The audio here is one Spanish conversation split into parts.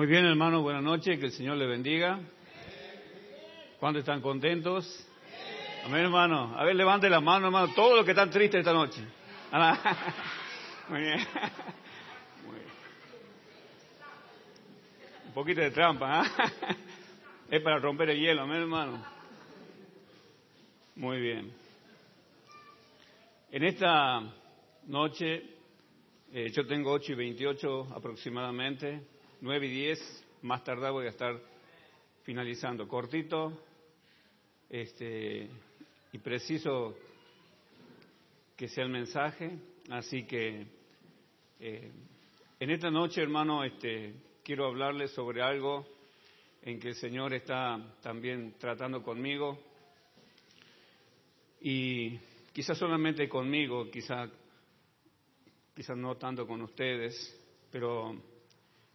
Muy bien, hermano, buenas noches, que el Señor le bendiga. ¿Cuántos están contentos? Amén, hermano. A ver, levante la mano, hermano, todos los que están tristes esta noche. Muy bien. Un poquito de trampa, ¿ah? Es para romper el hielo, amén, hermano. Muy bien. En esta noche, eh, yo tengo 8 y 28 aproximadamente, 9 y 10, más tarde voy a estar finalizando. Cortito este, y preciso que sea el mensaje, así que eh, en esta noche, hermano, este, quiero hablarles sobre algo en que el Señor está también tratando conmigo y quizás solamente conmigo, quizás quizás no tanto con ustedes, pero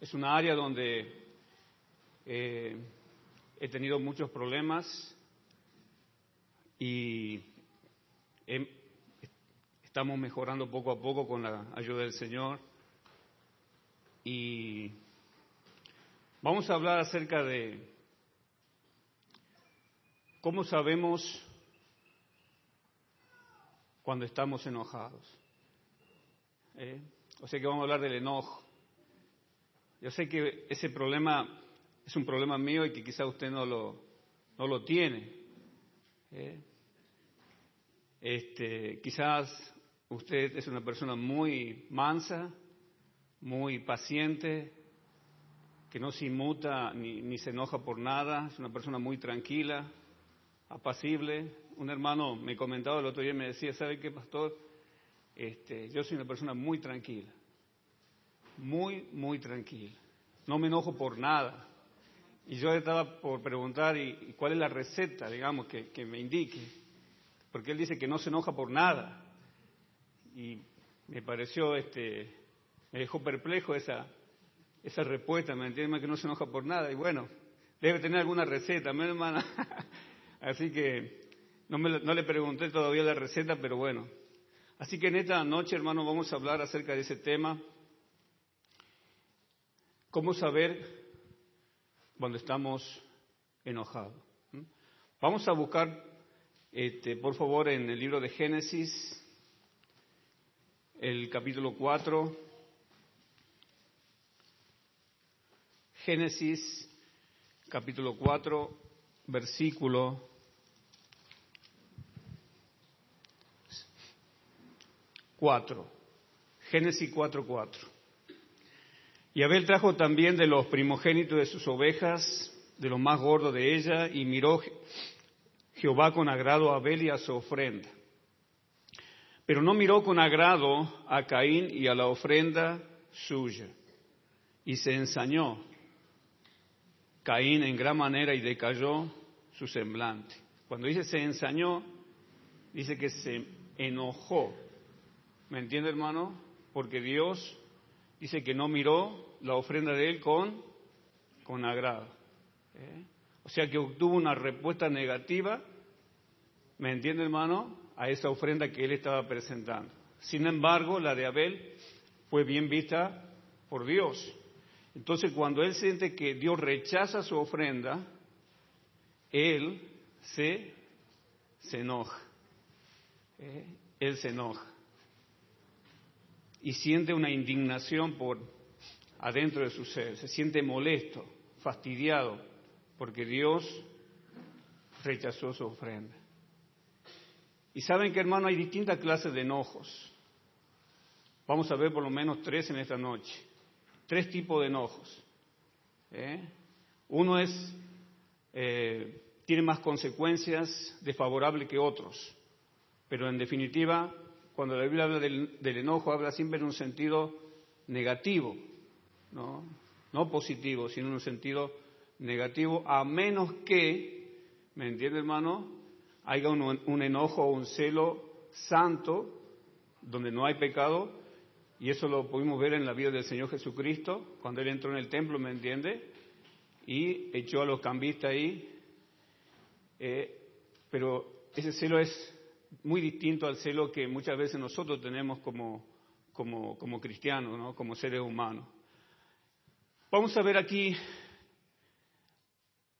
es una área donde eh, he tenido muchos problemas y estamos mejorando poco a poco con la ayuda del Señor. Y vamos a hablar acerca de cómo sabemos cuando estamos enojados. ¿Eh? O sea que vamos a hablar del enojo. Yo sé que ese problema es un problema mío y que quizá usted no lo, no lo tiene. ¿eh? Este, quizás usted es una persona muy mansa, muy paciente, que no se inmuta ni, ni se enoja por nada, es una persona muy tranquila, apacible. Un hermano me comentaba el otro día y me decía, ¿sabe qué, pastor? Este, yo soy una persona muy tranquila muy, muy tranquila. No me enojo por nada. Y yo estaba por preguntar, ¿y, cuál es la receta, digamos, que, me indique? Porque él dice que no se enoja por nada. Y me pareció, este, me dejó perplejo esa, esa respuesta, ¿me entiendes? Que no se enoja por nada. Y bueno, debe tener alguna receta, mi hermana? Así que no, me, no le pregunté todavía la receta, pero bueno. Así que en esta noche, hermano, vamos a hablar acerca de ese tema ¿Cómo saber cuando estamos enojados? ¿Mm? Vamos a buscar, este, por favor, en el libro de Génesis, el capítulo 4. Génesis, capítulo 4, versículo 4. Génesis 4, 4. Y Abel trajo también de los primogénitos de sus ovejas, de lo más gordo de ella, y miró Jehová con agrado a Abel y a su ofrenda. Pero no miró con agrado a Caín y a la ofrenda suya. Y se ensañó Caín en gran manera y decayó su semblante. Cuando dice se ensañó, dice que se enojó. ¿Me entiende, hermano? Porque Dios dice que no miró la ofrenda de él con, con agrado. ¿eh? O sea que obtuvo una respuesta negativa, ¿me entiende hermano? A esa ofrenda que él estaba presentando. Sin embargo, la de Abel fue bien vista por Dios. Entonces, cuando él siente que Dios rechaza su ofrenda, él se, se enoja. ¿eh? Él se enoja. Y siente una indignación por, adentro de su ser, se siente molesto, fastidiado, porque Dios rechazó su ofrenda. Y saben que hermano, hay distintas clases de enojos. Vamos a ver por lo menos tres en esta noche. Tres tipos de enojos. ¿eh? Uno es, eh, tiene más consecuencias desfavorables que otros. Pero en definitiva, cuando la Biblia habla del, enojo, habla siempre en un sentido negativo. ¿no? no positivo, sino en un sentido negativo, a menos que, ¿me entiende hermano? Haya un, enojo o un celo santo, donde no hay pecado, y eso lo pudimos ver en la vida del Señor Jesucristo, cuando Él entró en el templo, ¿me entiende? Y echó a los cambistas ahí. Eh, pero ese celo es muy distinto al celo que muchas veces nosotros tenemos como, como, como cristianos, ¿no? como seres humanos. Vamos a ver aquí,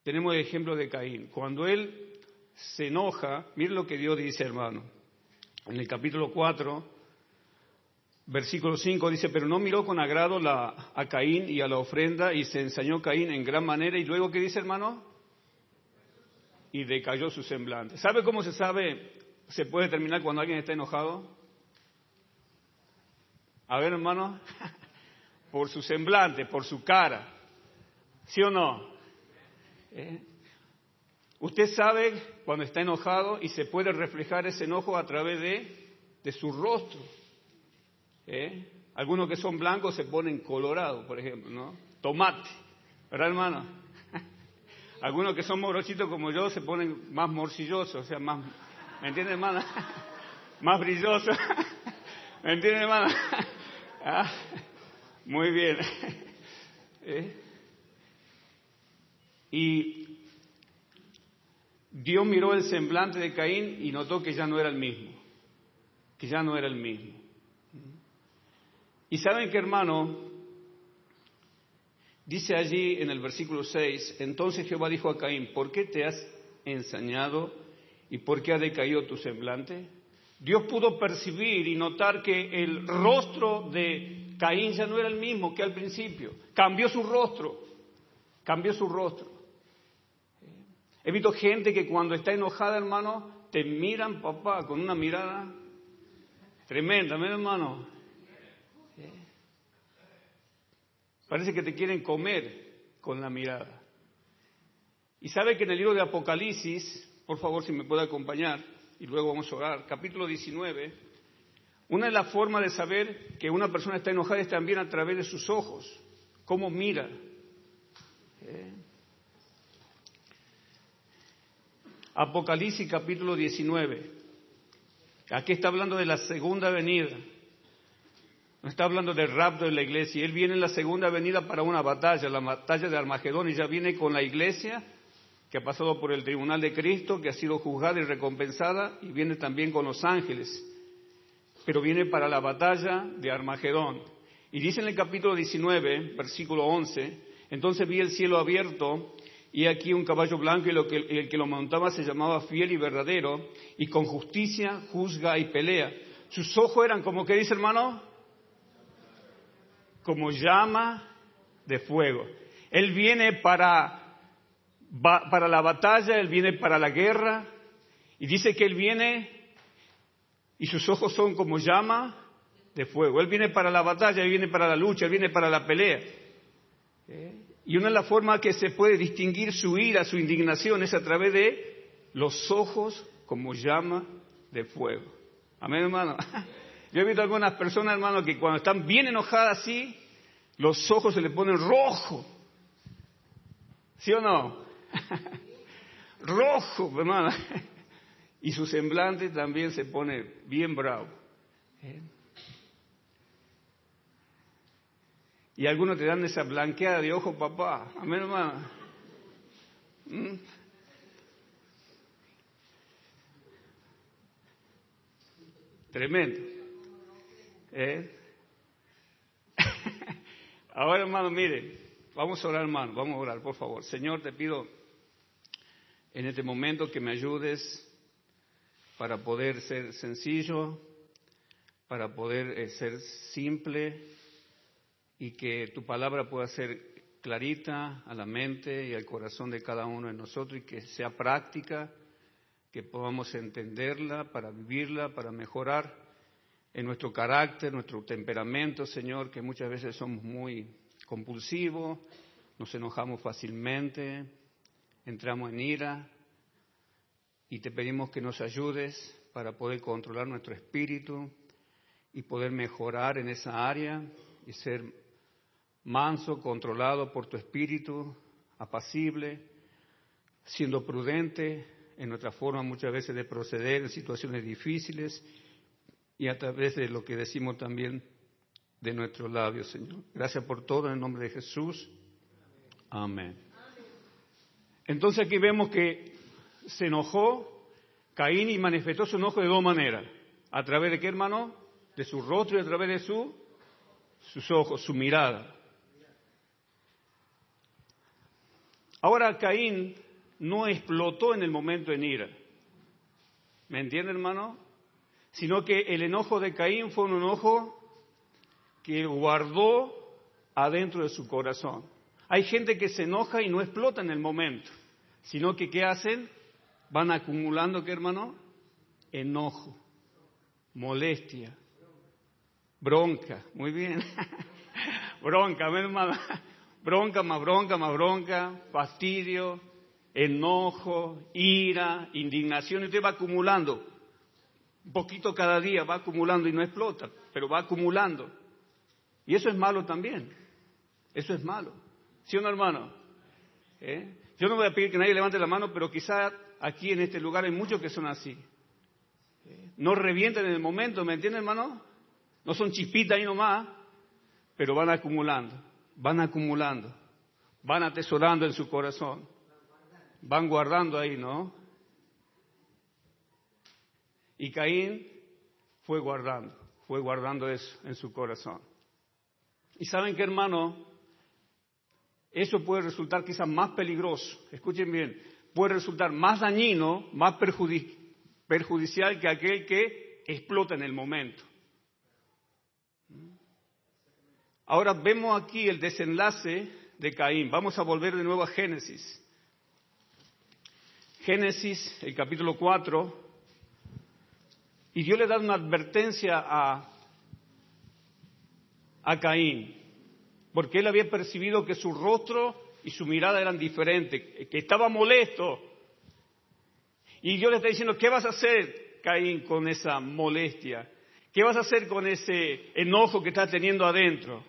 tenemos el ejemplo de Caín. Cuando él se enoja, mire lo que Dios dice, hermano. En el capítulo 4, versículo 5 dice, pero no miró con agrado a Caín y a la ofrenda y se ensañó Caín en gran manera. Y luego, ¿qué dice, hermano? Y decayó su semblante. ¿Sabe cómo se sabe, se puede determinar cuando alguien está enojado? A ver, hermano, por su semblante, por su cara. ¿Sí o no? ¿Eh? Usted sabe cuando está enojado y se puede reflejar ese enojo a través de, su rostro. ¿Eh? Algunos que son blancos se ponen colorados, por ejemplo, ¿no? Tomate, ¿verdad, hermano? Algunos que son morochitos como yo se ponen más morcillosos, o sea, más, ¿me entiende, hermano? más brillosos. ¿Me entiende, hermano? Ah, muy bien. ¿Eh? Y Dios miró el semblante de Caín y notó que ya no era el mismo, que ya no era el mismo. Y saben que hermano, dice allí en el versículo 6, entonces Jehová dijo a Caín, ¿por qué te has ensañado y por qué ha decaído tu semblante? Dios pudo percibir y notar que el rostro de Caín ya no era el mismo que al principio, cambió su rostro, cambió su rostro. He visto gente que cuando está enojada, hermano, te miran, papá, con una mirada tremenda, hermano. Parece que te quieren comer con la mirada. Y sabe que en el libro de Apocalipsis, por favor, si me puede acompañar, y luego vamos a orar, capítulo 19, una de las formas de saber que una persona está enojada es también a través de sus ojos, cómo mira. ¿Eh? Apocalipsis capítulo 19. Aquí está hablando de la segunda venida. No está hablando del rapto de la iglesia. Él viene en la segunda venida para una batalla, la batalla de Armagedón, y ya viene con la iglesia que ha pasado por el tribunal de Cristo, que ha sido juzgada y recompensada, y viene también con los ángeles. Pero viene para la batalla de Armagedón. Y dice en el capítulo 19, versículo 11, entonces vi el cielo abierto y aquí un caballo blanco y el que lo montaba se llamaba fiel y verdadero, y con justicia juzga y pelea. Sus ojos eran como, ¿qué dice hermano? Como llama de fuego. Él viene para, para la batalla, él viene para la guerra, y dice que él viene y sus ojos son como llama de fuego. Él viene para la batalla, él viene para la lucha, él viene para la pelea. ¿Eh? Y una de las formas que se puede distinguir su ira, su indignación, es a través de los ojos como llama de fuego. Amén, hermano. Yo he visto algunas personas, hermano, que cuando están bien enojadas así, los ojos se le ponen rojo. ¿Sí o no? rojo, hermano. Y su semblante también se pone bien bravo. ¿Eh? Y algunos te dan esa blanqueada de ojo, papá. Amén, hermano. ¿Mm? Tremendo. ¿Eh? Ahora, hermano, mire, vamos a orar, hermano, vamos a orar, por favor. Señor, te pido en este momento que me ayudes para poder ser sencillo, para poder eh, ser simple y que tu palabra pueda ser clarita a la mente y al corazón de cada uno de nosotros y que sea práctica, que podamos entenderla para vivirla, para mejorar en nuestro carácter, nuestro temperamento, Señor, que muchas veces somos muy compulsivos, nos enojamos fácilmente, entramos en ira y te pedimos que nos ayudes para poder controlar nuestro espíritu y poder mejorar en esa área y ser manso, controlado por tu espíritu, apacible, siendo prudente en nuestra forma muchas veces de proceder en situaciones difíciles y a través de lo que decimos también de nuestros labios, Señor. Gracias por todo en el nombre de Jesús. Amén. Entonces aquí vemos que se enojó Caín y manifestó su enojo de dos maneras. ¿A través de qué, hermano? De su rostro y a través de su, sus ojos, su mirada. Ahora Caín no explotó en el momento en ira. ¿Me entiende, hermano? Sino que el enojo de Caín fue un enojo que guardó adentro de su corazón. Hay gente que se enoja y no explota en el momento, sino que ¿qué hacen? Van acumulando, ¿qué hermano? Enojo, molestia, bronca, muy bien, bronca, hermano, bronca más bronca más bronca, fastidio, enojo, ira, indignación, y usted va acumulando, un poquito cada día va acumulando y no explota, pero va acumulando. Y eso es malo también, eso es malo. ¿Sí o no, hermano? ¿Eh? Yo no voy a pedir que nadie levante la mano, pero quizá aquí en este lugar hay muchos que son así. ¿Eh? No revientan en el momento, ¿me entienden, hermano? No son chispitas ahí nomás, pero van acumulando, van acumulando, van atesorando en su corazón, van guardando ahí, ¿no? Y Caín fue guardando, fue guardando eso en su corazón. Y saben qué, hermano, eso puede resultar quizás más peligroso, escuchen bien, puede resultar más dañino, más perjudicial que aquel que explota en el momento. Ahora vemos aquí el desenlace de Caín. Vamos a volver de nuevo a Génesis. Génesis, el capítulo 4. Y Dios le da una advertencia a, a Caín porque él había percibido que su rostro y su mirada eran diferentes, que estaba molesto. Y Dios le está diciendo, ¿qué vas a hacer, Caín, con esa molestia? ¿Qué vas a hacer con ese enojo que estás teniendo adentro?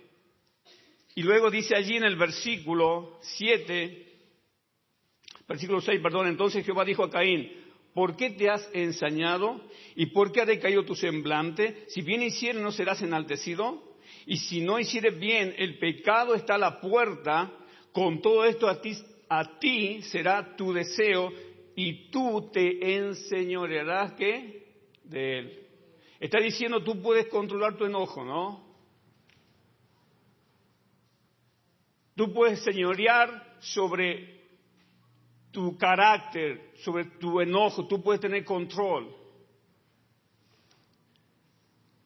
Y luego dice allí en el versículo 7, versículo 6, perdón, entonces Jehová dijo a Caín, ¿por qué te has ensañado? ¿Y por qué ha decaído tu semblante? Si bien hiciera, ¿no serás enaltecido? Y si no hicieres bien, el pecado está a la puerta, con todo esto a ti, a ti será tu deseo y tú te enseñorearás ¿qué? de él. Está diciendo tú puedes controlar tu enojo, ¿no? Tú puedes señorear sobre tu carácter, sobre tu enojo, tú puedes tener control.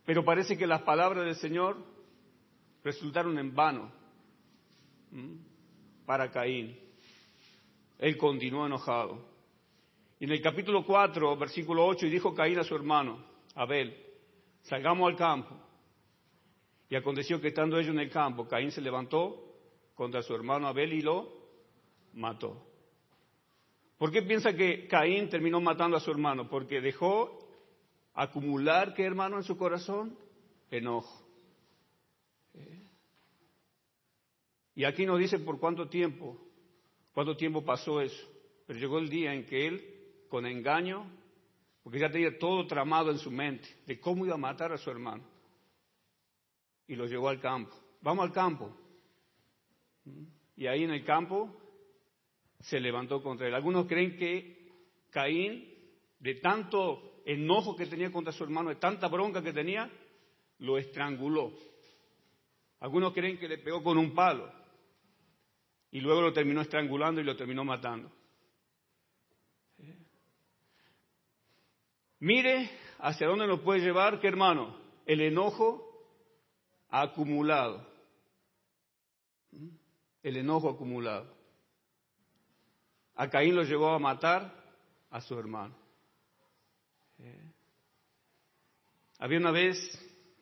Pero parece que las palabras del Señor resultaron en vano para Caín. Él continuó enojado. Y en el capítulo 4, versículo 8, y dijo Caín a su hermano, Abel, salgamos al campo. Y aconteció que estando ellos en el campo, Caín se levantó contra su hermano Abel y lo mató. ¿Por qué piensa que Caín terminó matando a su hermano? Porque dejó acumular, ¿qué hermano, en su corazón? Enojo. Y aquí nos dice por cuánto tiempo, cuánto tiempo pasó eso. Pero llegó el día en que él, con engaño, porque ya tenía todo tramado en su mente de cómo iba a matar a su hermano, y lo llevó al campo. Vamos al campo. Y ahí en el campo se levantó contra él. Algunos creen que Caín, de tanto enojo que tenía contra su hermano, de tanta bronca que tenía, lo estranguló. Algunos creen que le pegó con un palo y luego lo terminó estrangulando y lo terminó matando. Mire hacia dónde nos puede llevar, ¿qué hermano? El enojo acumulado. El enojo acumulado. A Caín lo llevó a matar a su hermano. Había una vez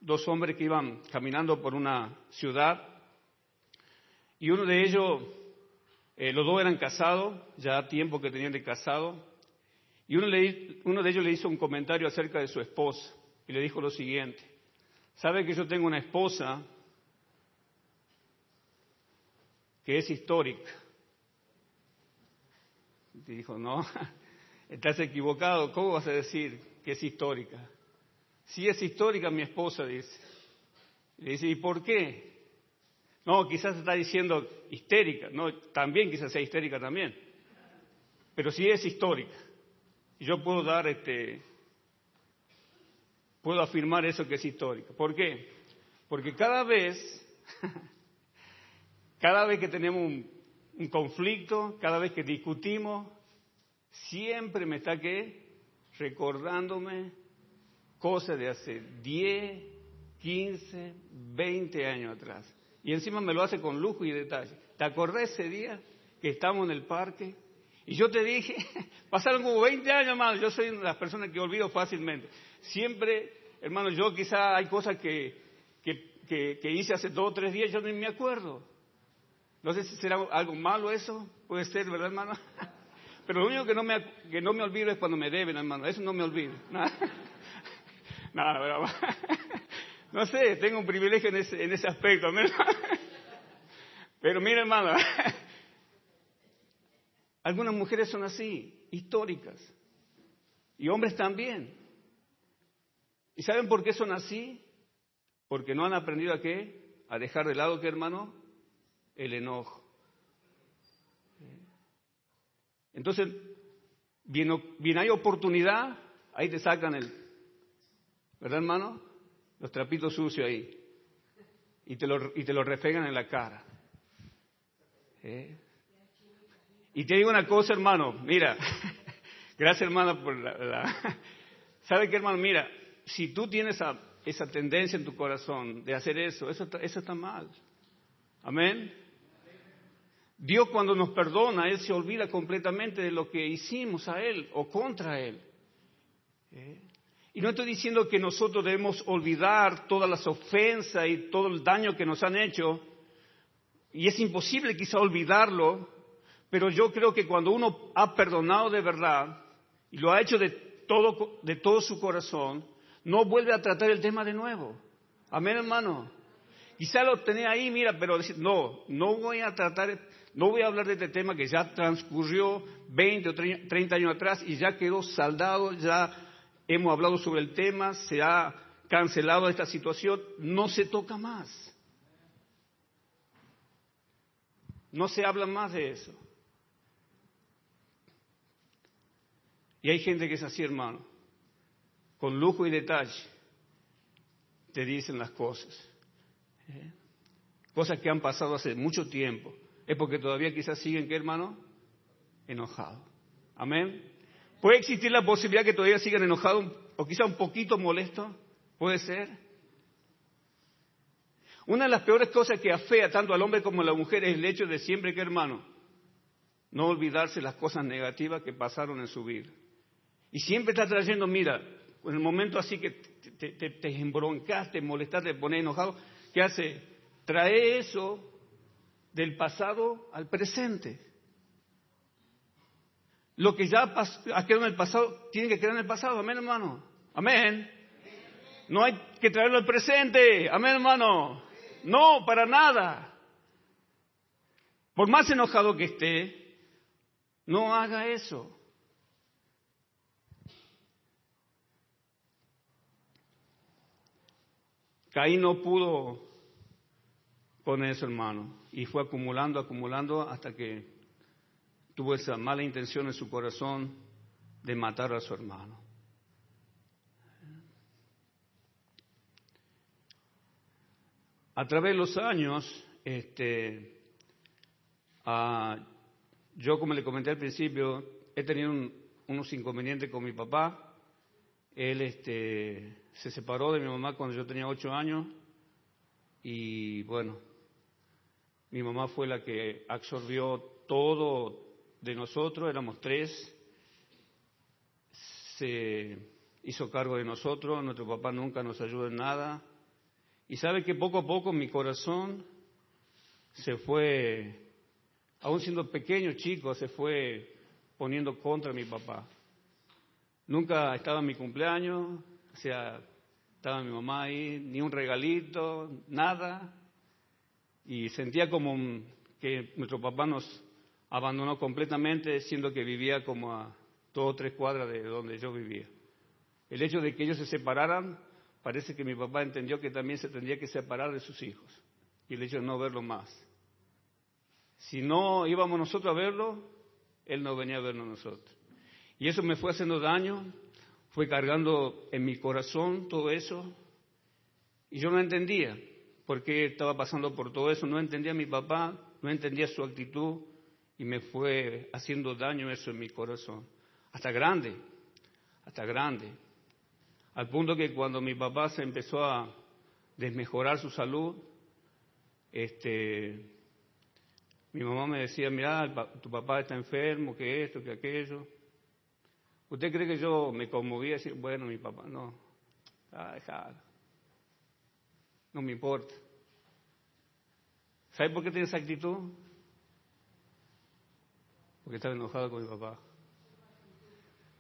dos hombres que iban caminando por una ciudad y uno de ellos eh, los dos eran casados, ya tiempo que tenían de casado, y uno, uno de ellos le hizo un comentario acerca de su esposa y le dijo lo siguiente, ¿sabe que yo tengo una esposa que es histórica? Y dijo, no, estás equivocado, ¿cómo vas a decir que es histórica? Si es histórica mi esposa, dice. Dice, ¿y por qué? No, quizás está diciendo histérica, no, también quizás sea histérica también, pero sí es histórica. Yo puedo dar este, puedo afirmar eso que es histórica. ¿Por qué? Porque cada vez, cada vez que tenemos un conflicto, cada vez que discutimos, siempre me está que recordándome cosas de hace 10, 15, 20 años atrás. Y encima me lo hace con lujo y detalle. ¿Te acordás ese día que estábamos en el parque? Y yo te dije, pasaron como 20 años, hermano, yo soy una de las personas que olvido fácilmente. Siempre, hermano, yo quizá hay cosas que, que, que, hice hace dos o tres días, yo ni me acuerdo. No sé si será algo malo eso, puede ser, ¿verdad, hermano? Pero lo único que no me, que no me olvido es cuando me deben, hermano, eso no me olvido. Nada, Nada No sé, tengo un privilegio en ese, en ese aspecto. Pero mira, hermano, algunas mujeres son así, históricas, y hombres también. ¿Y saben por qué son así? Porque no han aprendido a qué? A dejar de lado, ¿qué hermano? El enojo. Entonces, bien, bien hay oportunidad, ahí te sacan el, ¿verdad hermano? Los trapitos sucios ahí. Y te lo, y te lo refegan en la cara. ¿Eh? Y te digo una cosa, hermano, mira, gracias hermano por la... ¿Sabe qué, hermano? Mira, si tú tienes esa, tendencia en tu corazón de hacer eso, eso, eso está mal. Amén. Dios cuando nos perdona, Él se olvida completamente de lo que hicimos a Él o contra Él. ¿Eh? Y no estoy diciendo que nosotros debemos olvidar todas las ofensas y todo el daño que nos han hecho, y es imposible quizá olvidarlo, pero yo creo que cuando uno ha perdonado de verdad y lo ha hecho de todo, de todo su corazón, no vuelve a tratar el tema de nuevo. Amén, hermano. Quizá lo tenía ahí, mira, pero decir, no, no voy a tratar, no voy a hablar de este tema que ya transcurrió 20 o 30 años atrás y ya quedó saldado, ya hemos hablado sobre el tema, se ha cancelado esta situación, no se toca más. No se habla más de eso. Y hay gente que es así, hermano, con lujo y detalle, te dicen las cosas. Cosas que han pasado hace mucho tiempo. Es porque todavía quizás siguen, ¿qué hermano? Enojados. Amén. ¿Puede existir la posibilidad que todavía sigan enojados o quizá un poquito molestos? ¿Puede ser? Una de las peores cosas que afea tanto al hombre como a la mujer es el hecho de siempre que, hermano, no olvidarse las cosas negativas que pasaron en su vida. Y siempre está trayendo, mira, en el momento así que te, te, te embroncas, te molestas, te pones enojado, ¿qué hace? Trae eso del pasado al presente. Lo que ya ha quedado en el pasado, tiene que quedar en el pasado. Amén, hermano. Amén. No hay que traerlo al presente. Amén, hermano. No, para nada. Por más enojado que esté, no haga eso. Caín no pudo con eso, hermano, y fue acumulando, acumulando hasta que tuvo esa mala intención en su corazón de matar a su hermano. A través de los años, este, yo como le comenté al principio, he tenido unos inconvenientes con mi papá. Él este, se separó de mi mamá cuando yo tenía ocho años y bueno, mi mamá fue la que absorbió todo de nosotros, éramos tres, se hizo cargo de nosotros, nuestro papá nunca nos ayudó en nada. Y sabe que poco a poco mi corazón se fue, aún siendo pequeño, chico, se fue poniendo contra mi papá. Nunca estaba en mi cumpleaños, o sea, estaba mi mamá ahí, ni un regalito, nada. Y sentía como que nuestro papá nos abandonó completamente, siendo que vivía como a dos o tres cuadras de donde yo vivía. El hecho de que ellos se separaran, parece que mi papá entendió que también se tendría que separar de sus hijos. Y el hecho de no verlo más. Si no íbamos nosotros a verlo, él no venía a vernos nosotros. Y eso me fue haciendo daño, fue cargando en mi corazón todo eso. Y yo no entendía por qué estaba pasando por todo eso, no entendía a mi papá, no entendía su actitud, y me fue haciendo daño eso en mi corazón. Hasta grande, hasta grande. Al punto que cuando mi papá se empezó a desmejorar su salud, este, mi mamá me decía, mira, tu papá está enfermo, que esto, que aquello. ¿Usted cree que yo me conmovía y decir, bueno, mi papá, no, ah, no me importa? ¿Sabe por qué tiene esa actitud? Porque estaba enojado con mi papá.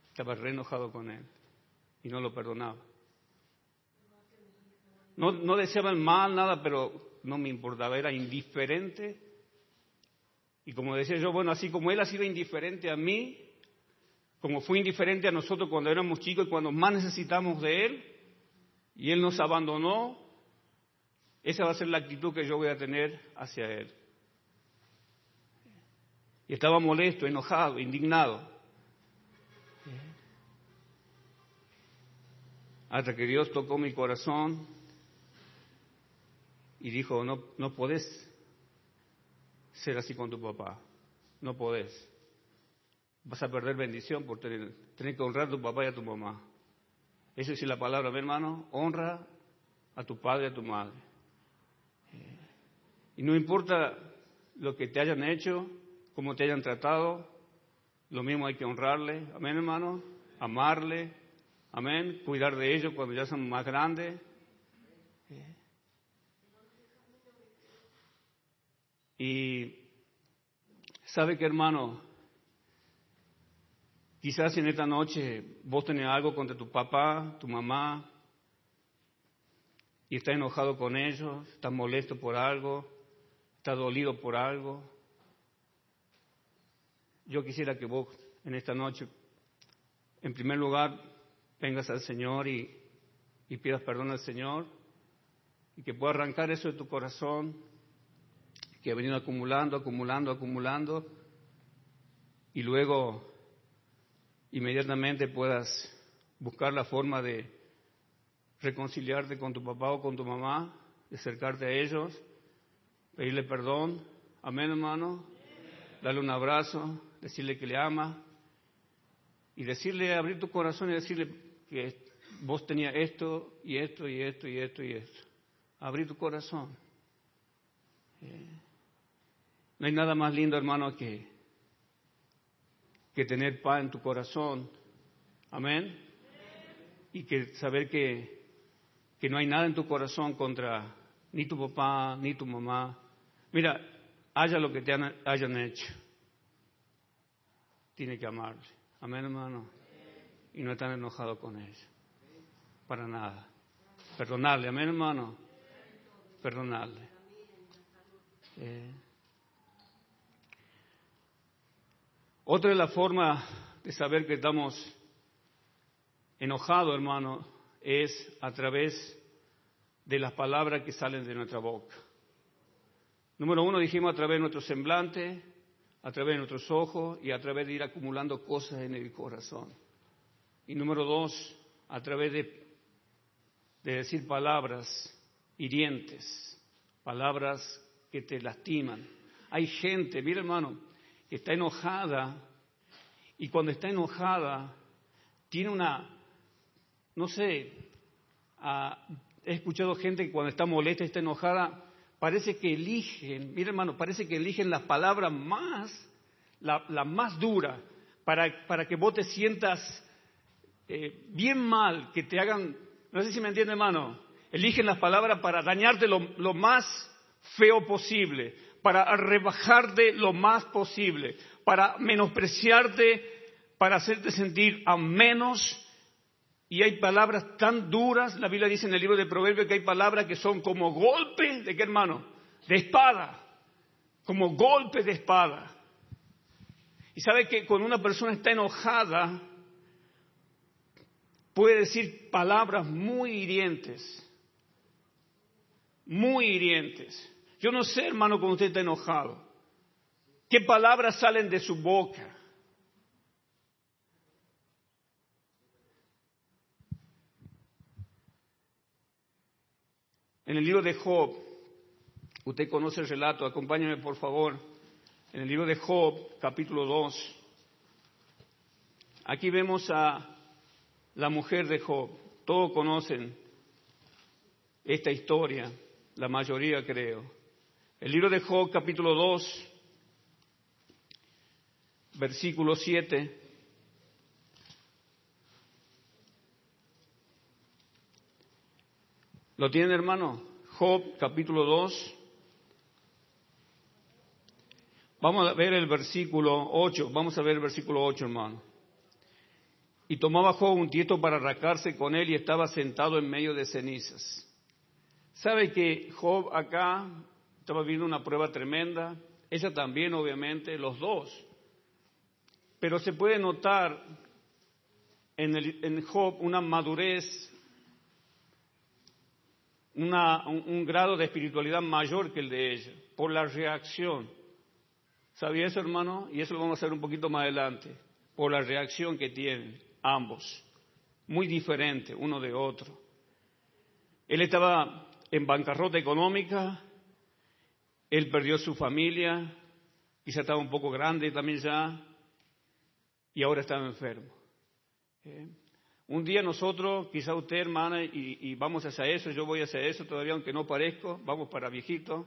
Estaba re enojado con él y no lo perdonaba. No, no deseaba el mal, nada, pero no me importaba, era indiferente. Y como decía yo, bueno, así como él ha sido indiferente a mí, como fue indiferente a nosotros cuando éramos chicos y cuando más necesitamos de él, y él nos abandonó, esa va a ser la actitud que yo voy a tener hacia él. Y estaba molesto, enojado, indignado. Hasta que Dios tocó mi corazón y dijo, no, no podés ser así con tu papá, no podés. Vas a perder bendición por tener, tener que honrar a tu papá y a tu mamá. Eso es la palabra, mi hermano, honra a tu padre y a tu madre. Y no importa lo que te hayan hecho, cómo te hayan tratado, lo mismo hay que honrarle, amén hermano, amarle, amén, cuidar de ellos cuando ya son más grandes. Y sabe que hermano, quizás en esta noche vos tenés algo contra tu papá, tu mamá, y estás enojado con ellos, estás molesto por algo, ¿Está dolido por algo? Yo quisiera que vos en esta noche, en primer lugar, vengas al Señor y, pidas perdón al Señor y que pueda arrancar eso de tu corazón que ha venido acumulando, acumulando, acumulando y luego inmediatamente puedas buscar la forma de reconciliarte con tu papá o con tu mamá, acercarte a ellos pedirle perdón. Amén, hermano. Darle un abrazo, decirle que le ama y decirle, abrir tu corazón y decirle que vos tenías esto y esto y esto y esto y esto. Abrir tu corazón. Eh, no hay nada más lindo, hermano, que, que tener paz en tu corazón. Amén. Y que saber que, que no hay nada en tu corazón contra ni tu papá, ni tu mamá, Mira, haya lo que te hayan hecho, tiene que amarle. Amén, hermano. Y no estar enojado con ellos. Para nada. Perdonarle, amén, hermano. Perdonarle. Eh. Otra de las formas de saber que estamos enojados, hermano, es a través de las palabras que salen de nuestra boca. Número uno, dijimos a través de nuestro semblante, a través de nuestros ojos y a través de ir acumulando cosas en el corazón. Y número dos, a través de, decir palabras hirientes, palabras que te lastiman. Hay gente, mira hermano, que está enojada y cuando está enojada tiene una, no sé, ah, he escuchado gente que cuando está molesta, está enojada, parece que eligen, mira hermano, parece que eligen las palabras más, la, más dura, para, para, que vos te sientas eh, bien mal, que te hagan, no sé si me entiende hermano, eligen las palabras para dañarte lo, lo más feo posible, para rebajarte lo más posible, para menospreciarte, para hacerte sentir a menos y hay palabras tan duras, la Biblia dice en el libro de Proverbios que hay palabras que son como golpes, ¿de qué hermano? De espada, como golpes de espada. Y sabe que cuando una persona está enojada, puede decir palabras muy hirientes, muy hirientes. Yo no sé, hermano, cuando usted está enojado, qué palabras salen de su boca. En el libro de Job, usted conoce el relato, acompáñame por favor en el libro de Job, capítulo 2. Aquí vemos a la mujer de Job. Todos conocen esta historia, la mayoría creo. El libro de Job, capítulo 2, versículo 7. ¿Lo tienen, hermano? Job, capítulo 2. Vamos a ver el versículo 8. Vamos a ver el versículo 8, hermano. Y tomaba Job un tieto para arracarse con él y estaba sentado en medio de cenizas. ¿Sabe que Job acá estaba viviendo una prueba tremenda? Ella también, obviamente, los dos. Pero se puede notar en, en Job una madurez, un, grado de espiritualidad mayor que el de ella, por la reacción. ¿Sabía eso, hermano? Y eso lo vamos a hacer un poquito más adelante, por la reacción que tienen ambos, muy diferente uno de otro. Él estaba en bancarrota económica, él perdió su familia, quizá estaba un poco grande también ya, y ahora estaba enfermo. ¿Eh? Un día nosotros, quizá usted hermana, y, vamos hacia eso, yo voy hacia eso todavía, aunque no parezco, vamos para viejito,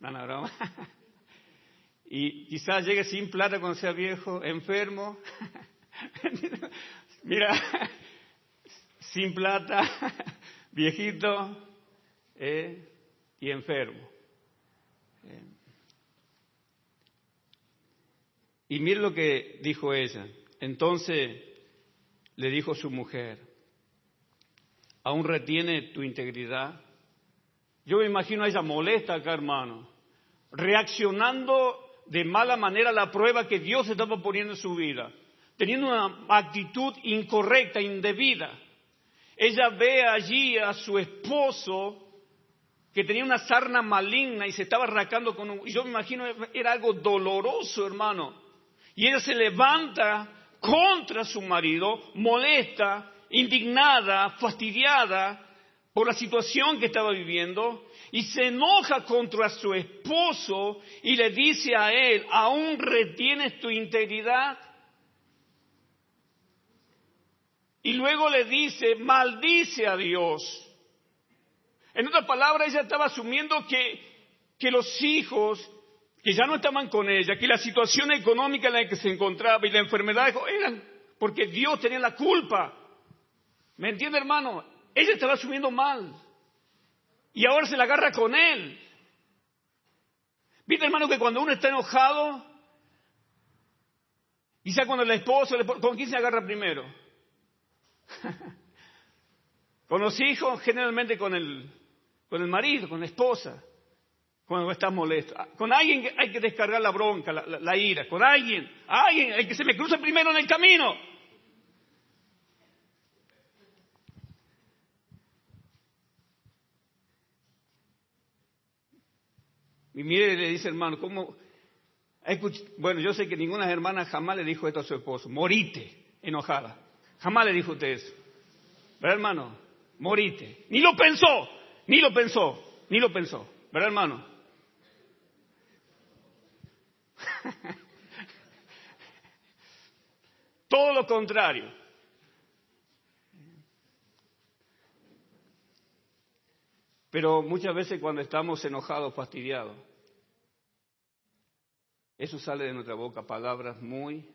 y quizá llegue sin plata cuando sea viejo, enfermo, Mira, sin plata, viejito eh, y enfermo. Eh. Y mire lo que dijo ella. Entonces le dijo su mujer, ¿aún retiene tu integridad? Yo me imagino a ella molesta acá, hermano, reaccionando de mala manera a la prueba que Dios estaba poniendo en su vida teniendo una actitud incorrecta, indebida. Ella ve allí a su esposo que tenía una sarna maligna y se estaba arrancando con un... Yo me imagino era algo doloroso, hermano. Y ella se levanta contra su marido, molesta, indignada, fastidiada por la situación que estaba viviendo y se enoja contra su esposo y le dice a él, ¿aún retienes tu integridad? Y luego le dice, maldice a Dios. En otras palabras, ella estaba asumiendo que, que los hijos que ya no estaban con ella, que la situación económica en la que se encontraba y la enfermedad eran porque Dios tenía la culpa. ¿Me entiende, hermano? Ella estaba asumiendo mal. Y ahora se la agarra con él. ¿Viste, hermano, que cuando uno está enojado, quizá cuando la esposa, ¿con quién se agarra primero? con los hijos, generalmente con el, con el marido, con la esposa, cuando estás molesto. Ah, con alguien hay que descargar la bronca, la, ira. Con alguien, alguien, el que se me cruce primero en el camino. Y mire, le dice hermano, ¿cómo? Bueno, yo sé que ninguna hermana jamás le dijo esto a su esposo, morite, enojada. Jamás le dijo usted eso. ¿Verdad, hermano? Morite. Ni lo pensó, ni lo pensó, ni lo pensó. ¿Verdad, hermano? Todo lo contrario. Pero muchas veces cuando estamos enojados, fastidiados, eso sale de nuestra boca, palabras muy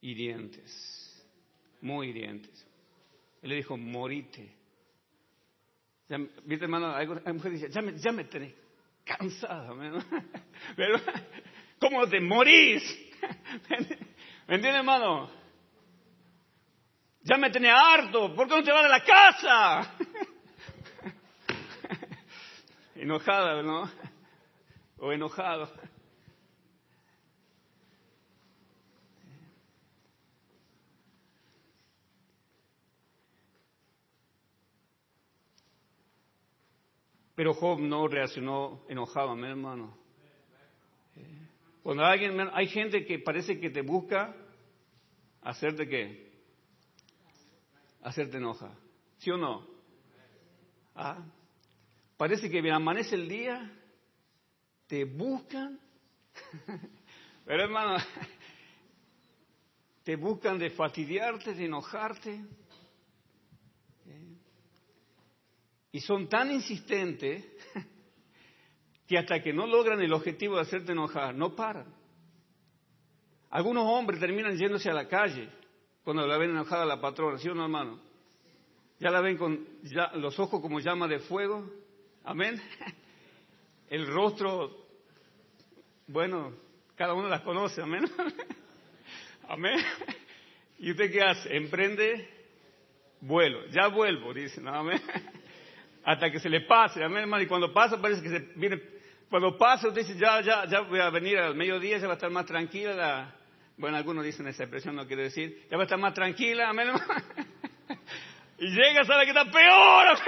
hirientes muy hirientes. Él le dijo, morite. ¿Viste, hermano? Hay, mujeres que dicen, ya me, tenés cansada. Pero, ¿cómo te morís? ¿Me entiendes, hermano? Ya me tenés harto. ¿Por qué no te vas a la casa? Enojada, ¿no? O enojado. Pero Job no reaccionó enojado, mi hermano. Cuando alguien, hay gente que parece que te busca hacerte qué? Hacerte enoja. ¿Sí o no? ¿Ah? Parece que amanece el día, te buscan Pero hermano, te buscan de fastidiarte, de enojarte. Y son tan insistentes que hasta que no logran el objetivo de hacerte enojar, no paran. Algunos hombres terminan yéndose a la calle cuando la ven enojada la patrona, ¿sí o no, hermano? Ya la ven con los ojos como llama de fuego, amén. El rostro, bueno, cada uno las conoce, amén. Amén. ¿Y usted qué hace? Emprende vuelo. Ya vuelvo, dicen, amén. Hasta que se le pase, amén, hermano. Y cuando pasa, parece que se viene. Cuando pasa, usted dice, ya, ya, ya voy a venir al mediodía, ya va a estar más tranquila. La... Bueno, algunos dicen esa expresión, no quiere decir. Ya va a estar más tranquila, amén, hermano. Y llega, sabe que está peor.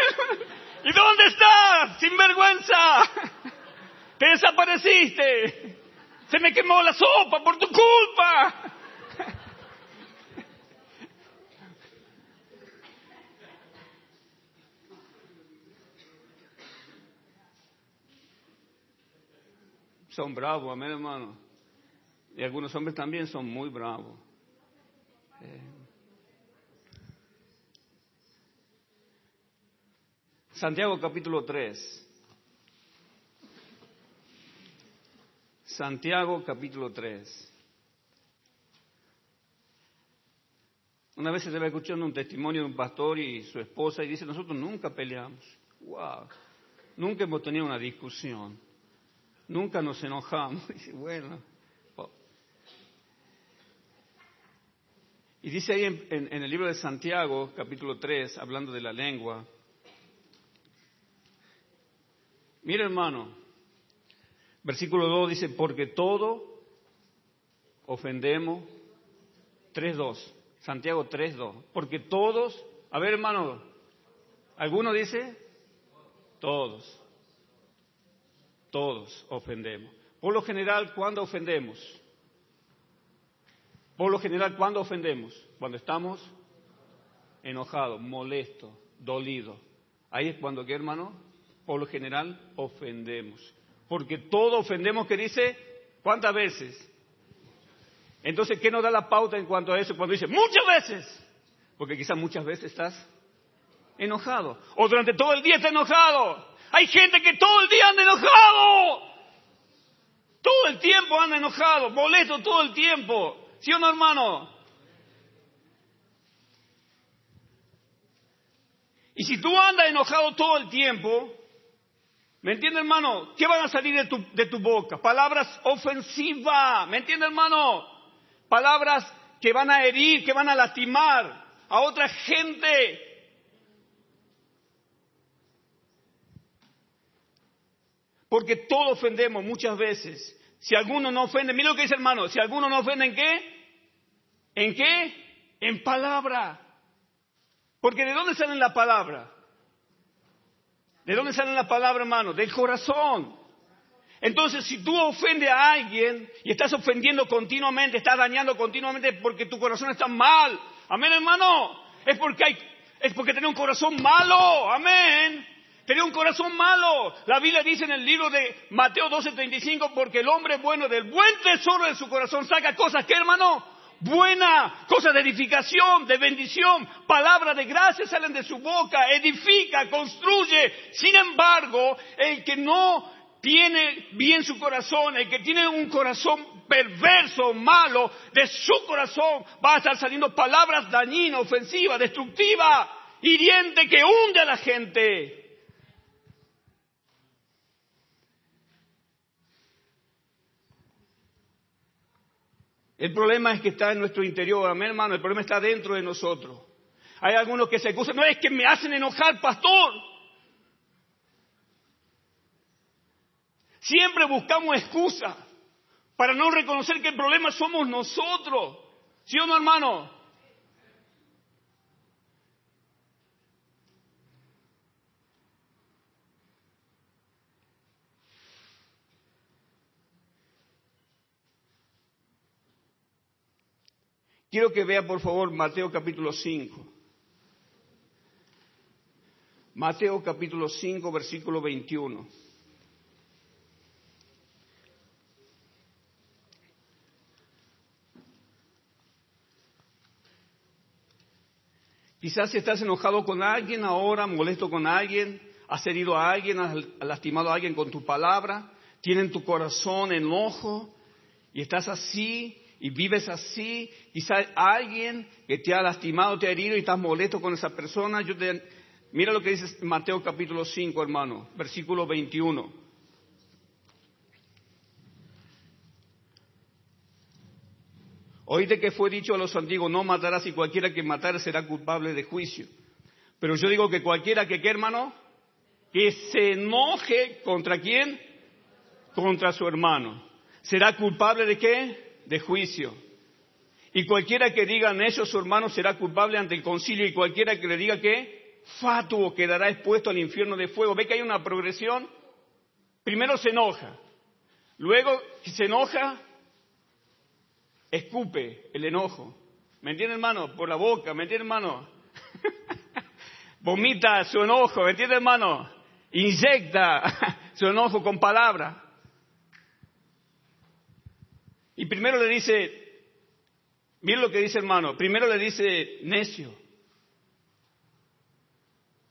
¿Y dónde estás? Sin vergüenza. Te desapareciste. Se me quemó la sopa por tu culpa. Son bravos, amén hermano. Y algunos hombres también son muy bravos. Eh. Santiago capítulo 3. Santiago capítulo 3. Una vez se estaba escuchando un testimonio de un pastor y su esposa y dice, nosotros nunca peleamos. Wow. Nunca hemos tenido una discusión. Nunca nos enojamos. Dice, bueno. Y dice ahí en, el libro de Santiago, capítulo 3, hablando de la lengua. Mira hermano, versículo 2 dice, porque todo ofendemos, 3.2, Santiago 3.2, porque todos, a ver hermano, ¿alguno dice? Todos todos ofendemos. Por lo general, ¿cuándo ofendemos? Por lo general, ¿cuándo ofendemos? Cuando estamos enojados, molestos, dolidos. Ahí es cuando, ¿qué hermano? Por lo general, ofendemos. Porque todo ofendemos, que dice? ¿Cuántas veces? Entonces, ¿qué nos da la pauta en cuanto a eso? Cuando dice, muchas veces. Porque quizás muchas veces estás enojado. O durante todo el día estás enojado. Hay gente que todo el día anda enojado. Todo el tiempo anda enojado, molesto todo el tiempo. ¿Sí o no, hermano? Y si tú andas enojado todo el tiempo, ¿me entiende, hermano? ¿Qué van a salir de tu, de tu boca? Palabras ofensivas, ¿me entiende, hermano? Palabras que van a herir, que van a lastimar a otra gente. Porque todos ofendemos muchas veces. Si alguno no ofende, mira lo que dice hermano, si alguno no ofende en qué? ¿En qué? En palabra. Porque ¿de dónde sale la palabra? ¿De dónde sale la palabra, hermano? Del corazón. Entonces, si tú ofendes a alguien y estás ofendiendo continuamente, estás dañando continuamente porque tu corazón está mal, amén, hermano, es porque hay, es porque tiene un corazón malo, amén. Tenía un corazón malo. La Biblia dice en el libro de Mateo 12:35, porque el hombre bueno del buen tesoro de su corazón saca cosas que, hermano, buena, cosas de edificación, de bendición, palabras de gracia salen de su boca, edifica, construye. Sin embargo, el que no tiene bien su corazón, el que tiene un corazón perverso, malo, de su corazón va a estar saliendo palabras dañinas, ofensivas, destructivas, hirientes que hunde a la gente. El problema es que está en nuestro interior, amén hermano, el problema está dentro de nosotros. Hay algunos que se acusan, no es que me hacen enojar, pastor. Siempre buscamos excusas para no reconocer que el problema somos nosotros. ¿Sí o no, hermano? Quiero que vea, por favor, Mateo capítulo 5. Mateo capítulo 5, versículo 21. Quizás estás enojado con alguien ahora, molesto con alguien, has herido a alguien, has lastimado a alguien con tu palabra, tiene tu corazón enojo y estás así y vives así. Quizás alguien que te ha lastimado, te ha herido y estás molesto con esa persona. Yo te, mira lo que dice Mateo capítulo 5, hermano, versículo 21. Oíste que fue dicho a los antiguos, no matarás y cualquiera que matare será culpable de juicio. Pero yo digo que cualquiera que, ¿qué hermano? Que se enoje contra quién? Contra su hermano. ¿Será culpable de qué? De juicio. Y cualquiera que diga eso su hermano será culpable ante el concilio y cualquiera que le diga que fatuo quedará expuesto al infierno de fuego. ¿Ve que hay una progresión? Primero se enoja, luego se enoja, escupe el enojo. ¿Me entiende, hermano? Por la boca, ¿me entiende, hermano? Vomita su enojo, ¿me entiende, hermano? Inyecta su enojo con palabra. Y primero le dice, miren lo que dice hermano, primero le dice necio.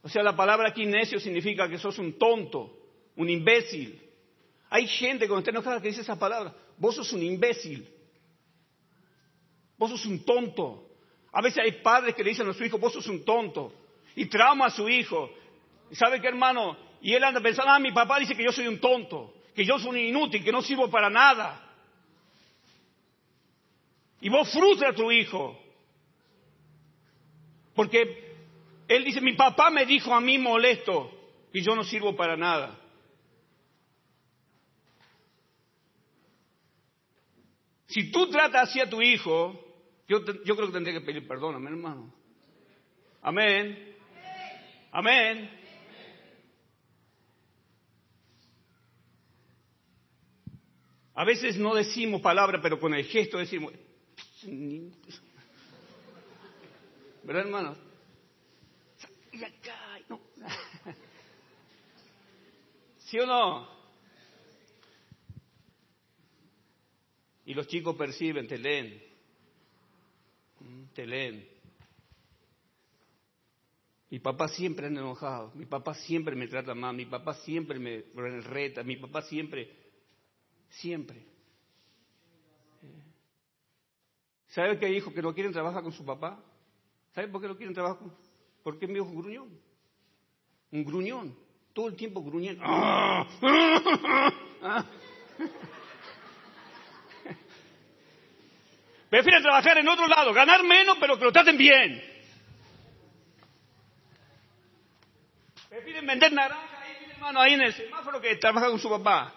O sea, la palabra aquí necio significa que sos un tonto, un imbécil. Hay gente cuando está enojada que dice esa palabra, vos sos un imbécil. Vos sos un tonto. A veces hay padres que le dicen a su hijo, vos sos un tonto. Y trauma a su hijo. ¿Y sabe qué, hermano? Y él anda pensando, ah, mi papá dice que yo soy un tonto, que yo soy un inútil, que no sirvo para nada. Y vos frustras a tu hijo. Porque él dice, mi papá me dijo a mí molesto y yo no sirvo para nada. Si tú tratas así a tu hijo, yo, yo creo que tendría que pedir perdón, amén, hermano. Amén. Amén. A veces no decimos palabra, pero con el gesto decimos. ¿Verdad, hermano? ¿Sí o no? Y los chicos perciben, te leen. Te leen. Mi papá siempre anda enojado, mi papá siempre me trata mal, mi papá siempre me reta, mi papá siempre, siempre. ¿Sabe que hay que no quieren trabajar con su papá? ¿Sabe por qué no quieren trabajar con? Porque mi hijo gruñón. Un gruñón. Todo el tiempo gruñendo. Prefieren trabajar en otro lado, ganar menos, pero que lo traten bien. Prefieren vender naranja ahí, hermano, ahí en el semáforo que trabaja con su papá.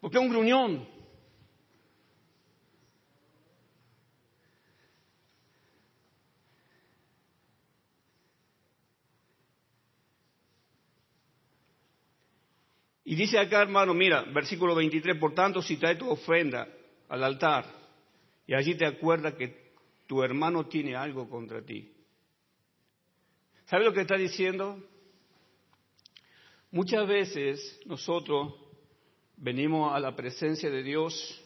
Porque es un gruñón. Dice acá, hermano, mira, versículo 23, por tanto, si trae tu ofrenda al altar y allí te acuerdas que tu hermano tiene algo contra ti. ¿Sabe lo que está diciendo? Muchas veces nosotros venimos a la presencia de Dios.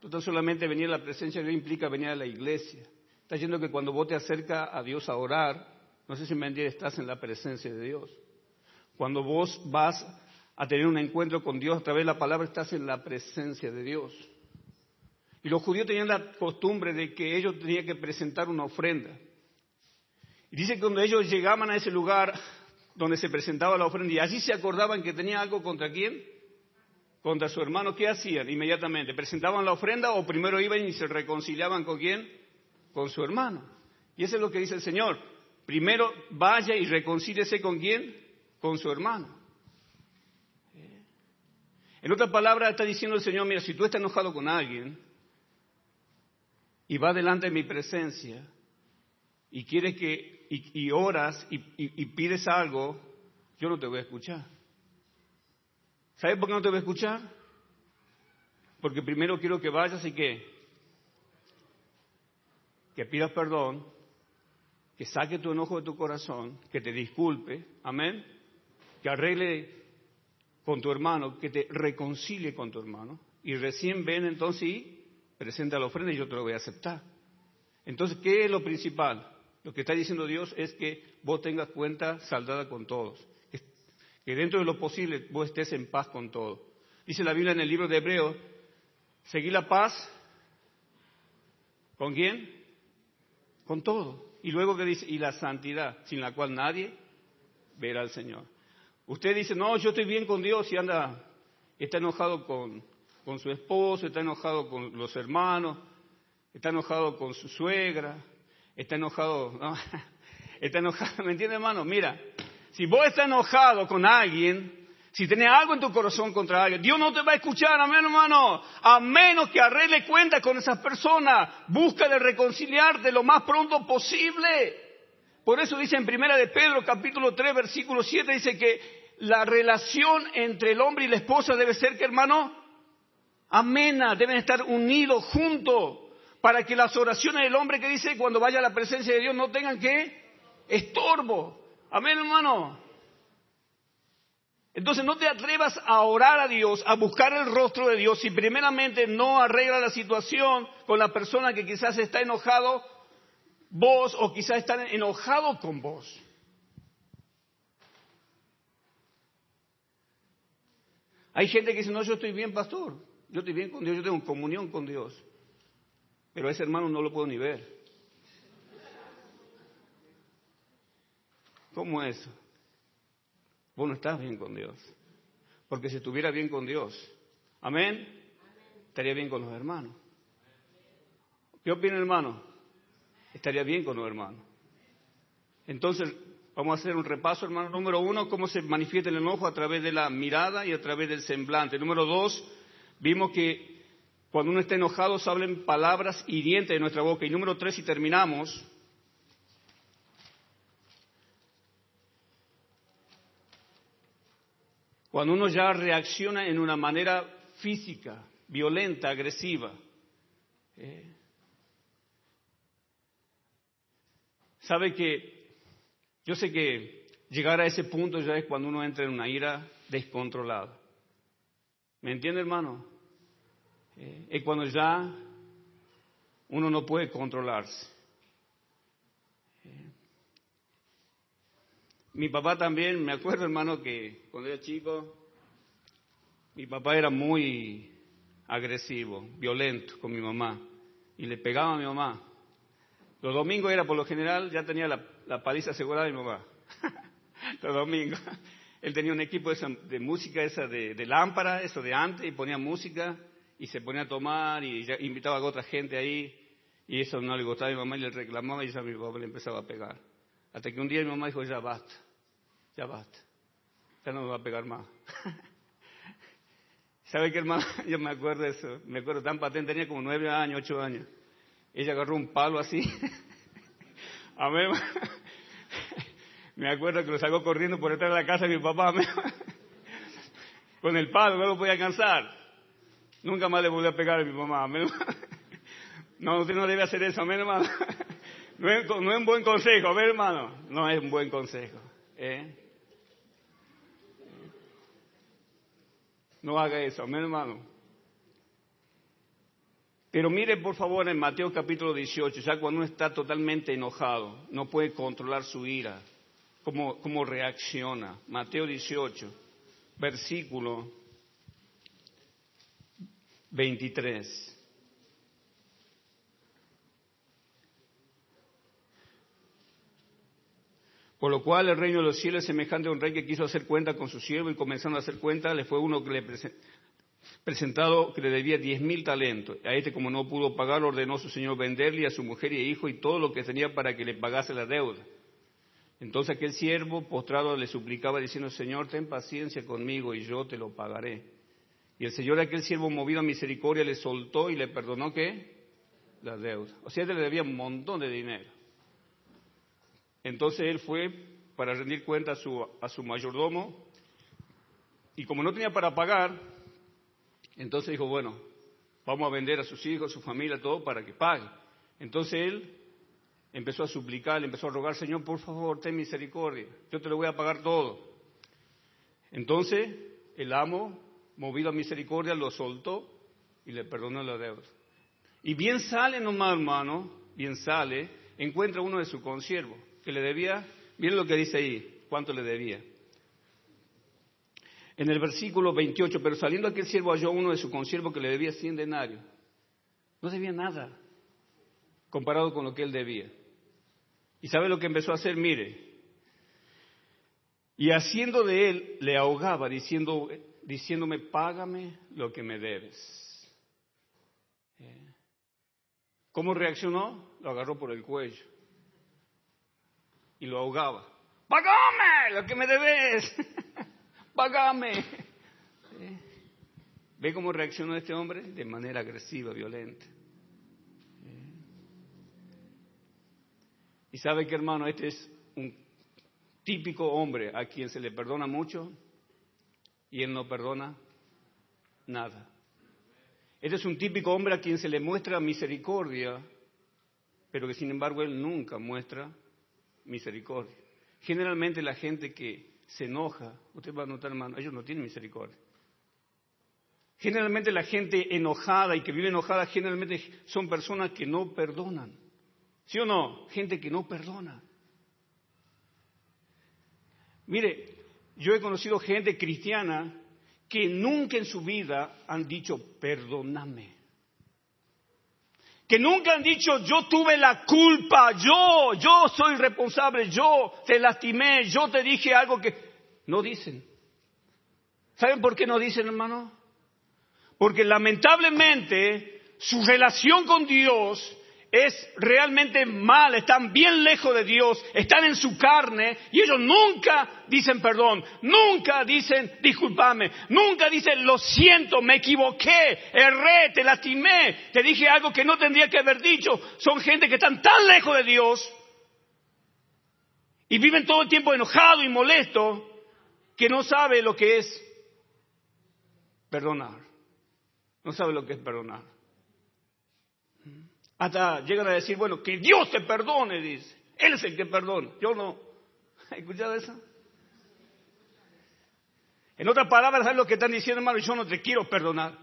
No solamente venir a la presencia de Dios implica venir a la iglesia. Está diciendo que cuando vos te acercas a Dios a orar, no sé si me entiendes, estás en la presencia de Dios. Cuando vos vas a tener un encuentro con Dios a través de la palabra, estás en la presencia de Dios. Y los judíos tenían la costumbre de que ellos tenían que presentar una ofrenda. Y dice que cuando ellos llegaban a ese lugar donde se presentaba la ofrenda y allí se acordaban que tenía algo contra quién, contra su hermano, ¿qué hacían inmediatamente? ¿Presentaban la ofrenda o primero iban y se reconciliaban con quién? Con su hermano. Y eso es lo que dice el Señor. Primero vaya y reconcíliese con quién? Con su hermano. En otras palabras, está diciendo el Señor, mira, si tú estás enojado con alguien y va delante de mi presencia y quieres que, y, oras y, y pides algo, yo no te voy a escuchar. ¿Sabes por qué no te voy a escuchar? Porque primero quiero que vayas y que, que pidas perdón, que saque tu enojo de tu corazón, que te disculpe, amén, que arregle con tu hermano, que te reconcilie con tu hermano, y recién ven entonces y presenta la ofrenda y yo te lo voy a aceptar. Entonces, ¿qué es lo principal? Lo que está diciendo Dios es que vos tengas cuenta saldada con todos. Que dentro de lo posible vos estés en paz con todos. Dice la Biblia en el libro de Hebreos, seguir la paz. ¿Con quién? Con todo. Y luego que dice, y la santidad, sin la cual nadie verá al Señor. Usted dice, no, yo estoy bien con Dios y anda, está enojado con, con su esposo, está enojado con los hermanos, está enojado con su suegra, está enojado, ¿no? está enojado, ¿me entiende hermano? Mira, si vos estás enojado con alguien, si tenés algo en tu corazón contra alguien, Dios no te va a escuchar, amén hermano, a menos que arregle cuenta con esas personas, busca de reconciliarte lo más pronto posible. Por eso dice en Primera de Pedro capítulo 3 versículo 7, dice que la relación entre el hombre y la esposa debe ser que hermano, amena, deben estar unidos juntos para que las oraciones del hombre que dice cuando vaya a la presencia de Dios no tengan que estorbo. Amén, hermano. Entonces no te atrevas a orar a Dios, a buscar el rostro de Dios si primeramente no arregla la situación con la persona que quizás está enojado vos o quizás está enojado con vos. Hay gente que dice, no, yo estoy bien, pastor, yo estoy bien con Dios, yo tengo comunión con Dios. Pero a ese hermano no lo puedo ni ver. ¿Cómo es? Vos no estás bien con Dios. Porque si estuviera bien con Dios, amén, estaría bien con los hermanos. ¿Qué opina hermano? Estaría bien con los hermanos. Entonces, vamos a hacer un repaso, hermano. Número uno, cómo se manifiesta el enojo a través de la mirada y a través del semblante. Número dos, vimos que cuando uno está enojado, salen palabras hirientes de nuestra boca. Y número tres, y terminamos, cuando uno ya reacciona en una manera física, violenta, agresiva. Eh, sabe que yo sé que llegar a ese punto ya es cuando uno entra en una ira descontrolada. ¿Me entiende, hermano? Eh, es cuando ya uno no puede controlarse. Eh, mi papá también, me acuerdo hermano que cuando era chico, mi papá era muy agresivo, violento con mi mamá y le pegaba a mi mamá. Los domingos era por lo general, ya tenía la, paliza asegurada de mi mamá. Los domingos. Él tenía un equipo de, música esa de, lámpara, eso de antes, y ponía música y se ponía a tomar y invitaba a otra gente ahí y eso no le gustaba a mi mamá y le reclamaba y ya mi papá le empezaba a pegar. Hasta que un día mi mamá dijo, ya basta, ya basta, ya no me va a pegar más. ¿Sabe qué hermano? Yo me acuerdo de eso, me acuerdo tan patente, tenía como nueve años, ocho años. Ella agarró un palo así. a mí, me acuerdo que lo sacó corriendo por detrás de la casa de mi papá. Con el palo, no lo podía alcanzar. Nunca más le volví a pegar a mi mamá. No, usted no debe hacer eso, amén, hermano. No es, un buen consejo, a ver, hermano. No es un buen consejo. ¿eh? No haga eso, amén, hermano. Pero mire, por favor, en Mateo capítulo 18, ya cuando uno está totalmente enojado, no puede controlar su ira, cómo, cómo reacciona. Mateo 18, versículo 23. Por lo cual el reino de los cielos es semejante a un rey que quiso hacer cuenta con su siervo y comenzando a hacer cuenta le fue uno que le presentado que le debía diez mil talentos. A este como no pudo pagar ordenó su señor venderle a su mujer y hijo y todo lo que tenía para que le pagase la deuda. Entonces aquel siervo postrado le suplicaba diciendo Señor ten paciencia conmigo y yo te lo pagaré. Y el Señor aquel siervo movido a misericordia le soltó y le perdonó qué? La deuda. O sea, él le debía un montón de dinero. Entonces él fue para rendir cuenta a su, a su mayordomo y como no tenía para pagar, entonces dijo, bueno, vamos a vender a sus hijos, a su familia, todo para que pague. Entonces él empezó a suplicar, empezó a rogar, Señor, por favor, ten misericordia, yo te lo voy a pagar todo. Entonces el amo movido a misericordia, lo soltó y le perdonó la deuda. Y bien sale nomás, hermano, bien sale, encuentra uno de sus consiervos que le debía, miren lo que dice ahí, cuánto le debía. En el versículo 28, pero saliendo aquel siervo halló uno de sus consiervos que le debía 100 denarios. No debía nada comparado con lo que él debía. ¿Y sabe lo que empezó a hacer? Mire, y haciendo de él, le ahogaba diciendo, diciéndome, págame lo que me debes. Eh. ¿Cómo reaccionó? Lo agarró por el cuello y lo ahogaba. ¡Págame lo que me debes! ¡Págame! Eh. ¿Ve cómo reaccionó este hombre? De manera agresiva, violenta. Y sabe que hermano, este es un típico hombre a quien se le perdona mucho y él no perdona nada. Este es un típico hombre a quien se le muestra misericordia, pero que sin embargo él nunca muestra misericordia. Generalmente la gente que se enoja, usted va a notar hermano, ellos no tienen misericordia. Generalmente la gente enojada y que vive enojada, generalmente son personas que no perdonan. ¿Sí o no? Gente que no perdona. Mire, yo he conocido gente cristiana que nunca en su vida han dicho, perdóname. Que nunca han dicho, yo tuve la culpa, yo, yo soy responsable, yo te lastimé, yo te dije algo que... No dicen. ¿Saben por qué no dicen, hermano? Porque lamentablemente su relación con Dios es realmente mal, están bien lejos de Dios, están en su carne y ellos nunca dicen perdón, nunca dicen discúlpame, nunca dicen lo siento, me equivoqué, erré, te lastimé, te dije algo que no tendría que haber dicho. Son gente que están tan lejos de Dios y viven todo el tiempo enojado y molesto que no sabe lo que es perdonar. No sabe lo que es perdonar. Hasta llegan a decir, bueno, que Dios te perdone, dice. Él es el que perdona. Yo no. ¿Has escuchado eso? En otras palabras, ¿sabes lo que están diciendo, hermano? Yo no te quiero perdonar.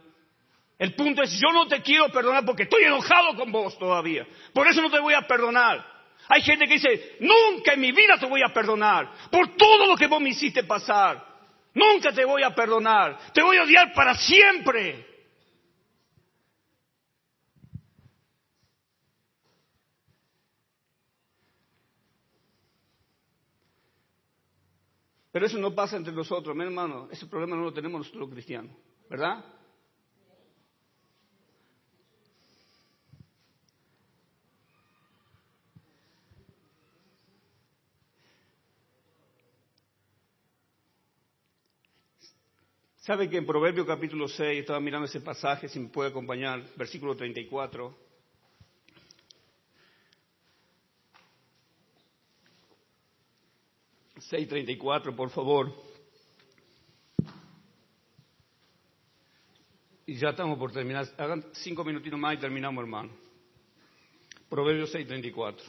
El punto es, yo no te quiero perdonar porque estoy enojado con vos todavía. Por eso no te voy a perdonar. Hay gente que dice, nunca en mi vida te voy a perdonar por todo lo que vos me hiciste pasar. Nunca te voy a perdonar. Te voy a odiar para siempre. Pero eso no pasa entre nosotros, mi hermano. Ese problema no lo tenemos nosotros cristianos, ¿verdad? ¿Sabe que en Proverbio capítulo 6, estaba mirando ese pasaje, si me puede acompañar, versículo 34? 6.34, por favor. Y ya estamos por terminar. Hagan cinco minutitos más y terminamos, hermano. Proverbios 6.34.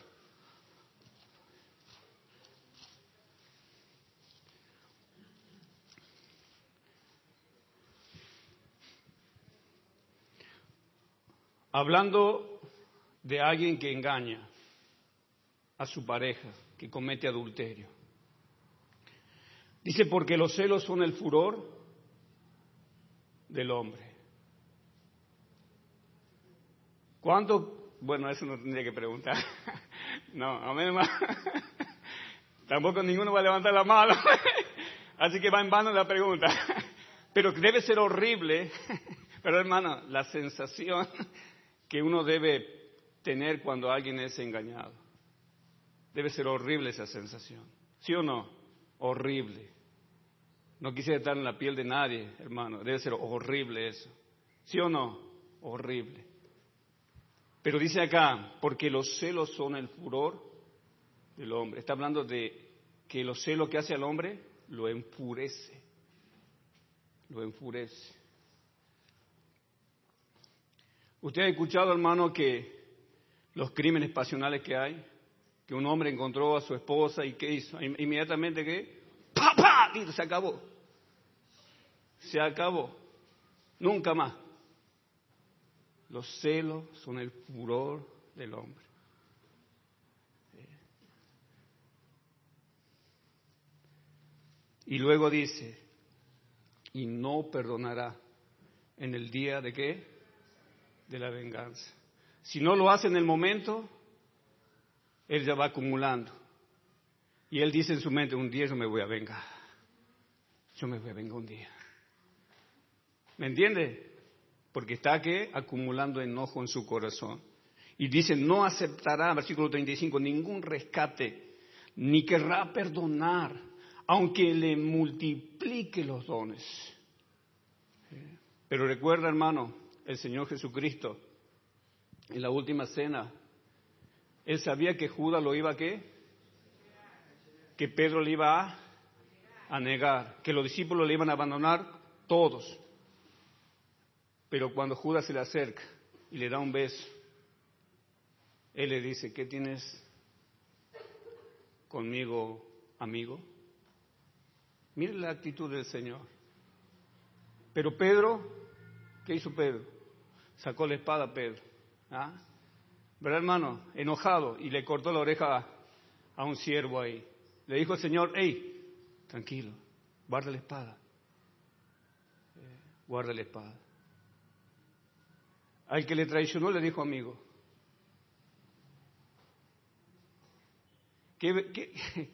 Hablando de alguien que engaña a su pareja, que comete adulterio. Dice, porque los celos son el furor del hombre. ¿Cuánto? Bueno, eso no tendría que preguntar. No, a mí Tampoco ninguno va a levantar la mano. Así que va en vano la pregunta. Pero debe ser horrible. Pero hermano, la sensación que uno debe tener cuando alguien es engañado. Debe ser horrible esa sensación. ¿Sí o no? Horrible. No quisiera estar en la piel de nadie, hermano. Debe ser horrible eso. ¿Sí o no? Horrible. Pero dice acá, porque los celos son el furor del hombre. Está hablando de que los celos que hace al hombre lo enfurece. Lo enfurece. ¿Usted ha escuchado, hermano, que los crímenes pasionales que hay, un hombre encontró a su esposa y qué hizo. Inmediatamente que, ¡pa, se acabó. Se acabó. Nunca más. Los celos son el furor del hombre. Y luego dice, y no perdonará en el día de qué? De la venganza. Si no lo hace en el momento, él ya va acumulando. Y él dice en su mente, un día yo me voy a vengar. Yo me voy a vengar un día. ¿Me entiende? Porque está que acumulando enojo en su corazón. Y dice, no aceptará, versículo 35, ningún rescate, ni querrá perdonar, aunque le multiplique los dones. Pero recuerda, hermano, el Señor Jesucristo, en la última cena, él sabía que Judas lo iba a qué? Que Pedro le iba a, a negar, que los discípulos le iban a abandonar todos. Pero cuando Judas se le acerca y le da un beso, él le dice, ¿qué tienes conmigo, amigo? Mire la actitud del Señor. Pero Pedro, ¿qué hizo Pedro? Sacó la espada a Pedro. ¿Ah? ¿Verdad, hermano? Enojado y le cortó la oreja a, un siervo ahí. Le dijo al Señor, hey, tranquilo, guarda la espada. Eh, guarda la espada. Al que le traicionó le dijo amigo. ¿Qué, qué,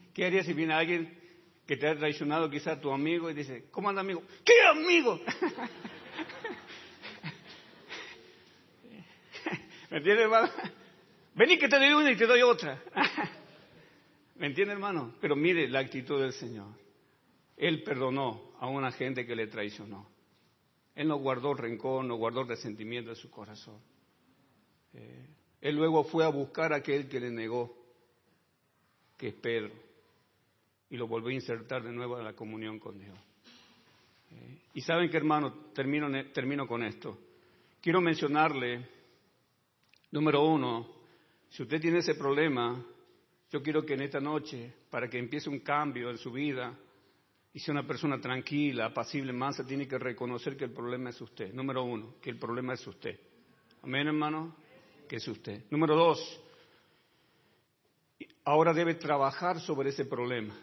qué harías si viene alguien que te ha traicionado quizá tu amigo y dice, ¿cómo anda amigo? ¿Qué amigo? ¿Me entiendes, hermano? Vení que te doy una y te doy otra. ¿Me entiende, hermano? Pero mire la actitud del Señor. Él perdonó a una gente que le traicionó. Él no guardó rencor, no guardó resentimiento en su corazón. Eh, él luego fue a buscar a aquel que le negó, que es Pedro y lo volví a insertar de nuevo en la comunión con Dios. Eh, y saben que hermano, termino, termino con esto. Quiero mencionarle, número uno, si usted tiene ese problema, yo quiero que en esta noche, para que empiece un cambio en su vida y sea una persona tranquila, apacible, mansa, tiene que reconocer que el problema es usted. Número uno, que el problema es usted. Amén, hermano, que es usted. Número dos, ahora debe trabajar sobre ese problema.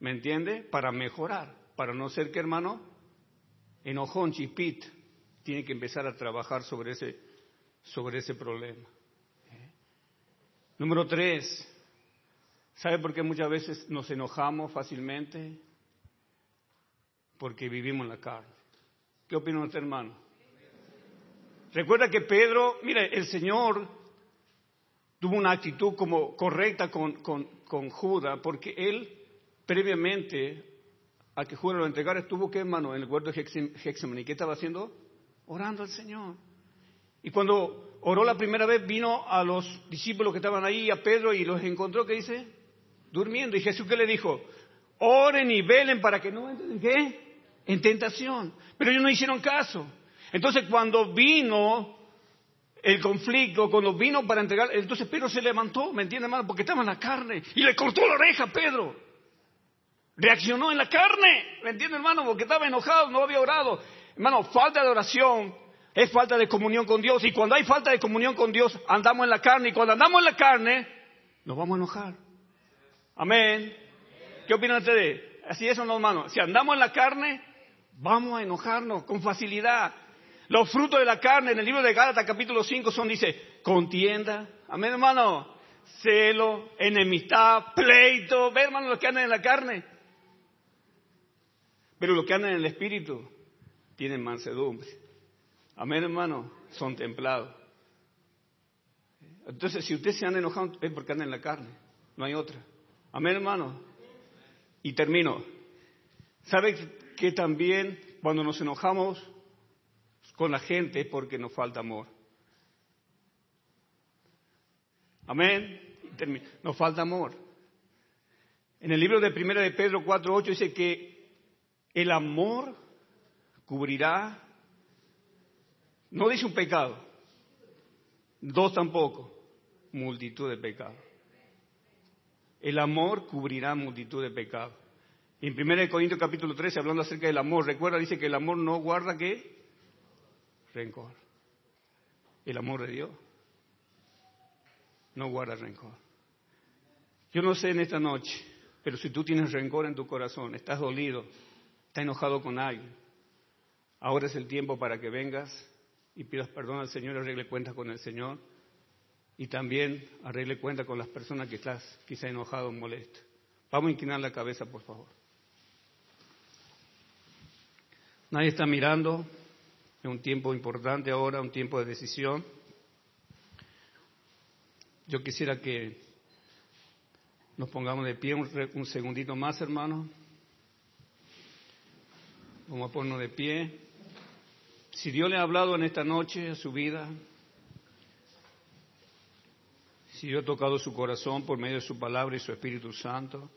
¿Me entiende? Para mejorar, para no ser que, hermano, enojón, chipit, tiene que empezar a trabajar sobre ese, sobre ese problema. Número tres, ¿sabe por qué muchas veces nos enojamos fácilmente? Porque vivimos en la carne. ¿Qué opina usted, hermano? Recuerda que Pedro, mire, el Señor tuvo una actitud como correcta con, con, con Judas, porque él previamente a que Judas lo entregara, estuvo que hermano en el huerto de ¿Y ¿Qué estaba haciendo? Orando al Señor. Y cuando oró la primera vez, vino a los discípulos que estaban ahí, a Pedro, y los encontró, ¿qué dice? Durmiendo. Y Jesús, ¿qué le dijo? Oren y velen para que no entren en qué? En tentación. Pero ellos no hicieron caso. Entonces, cuando vino el conflicto, cuando vino para entregar, entonces Pedro se levantó, ¿me entiende, hermano? Porque estaba en la carne y le cortó la oreja a Pedro. Reaccionó en la carne, ¿me entiende hermano? Porque estaba enojado, no había orado. Hermano, falta de oración es falta de comunión con Dios. Y cuando hay falta de comunión con Dios, andamos en la carne. Y cuando andamos en la carne, nos vamos a enojar. Amén. ¿Qué opinan ustedes? Así es, no, hermano. Si andamos en la carne, vamos a enojarnos con facilidad. Los frutos de la carne en el libro de Gálatas capítulo 5 son, dice, contienda. Amén, hermano. Celo, enemistad, pleito. Ve, hermano, los que andan en la carne. Pero los que andan en el Espíritu tienen mansedumbre. Amén, hermano, son templados. Entonces, si usted se anda enojado, es porque anda en la carne, no hay otra. Amén, hermano. Y termino. ¿Sabe que también cuando nos enojamos con la gente es porque nos falta amor? Amén. Nos falta amor. En el libro de Primera de Pedro 4.8 dice que el amor cubrirá, no dice un pecado, dos tampoco, multitud de pecados. El amor cubrirá multitud de pecados. En 1 Corintios capítulo 13, hablando acerca del amor, recuerda, dice que el amor no guarda qué? Rencor. El amor de Dios no guarda rencor. Yo no sé en esta noche Pero si tú tienes rencor en tu corazón, estás dolido, estás enojado con alguien, ahora es el tiempo para que vengas y pidas perdón al Señor, arregle cuentas con el Señor y también arregle cuentas con las personas que estás quizá enojado o molesto. Vamos a inclinar la cabeza, por favor. Nadie está mirando. Es un tiempo importante ahora, un tiempo de decisión. Yo quisiera que nos pongamos de pie un, segundito más, hermano. Vamos a ponernos de pie. Si Dios le ha hablado en esta noche a su vida, si Dios ha tocado su corazón por medio de su palabra y su Espíritu Santo,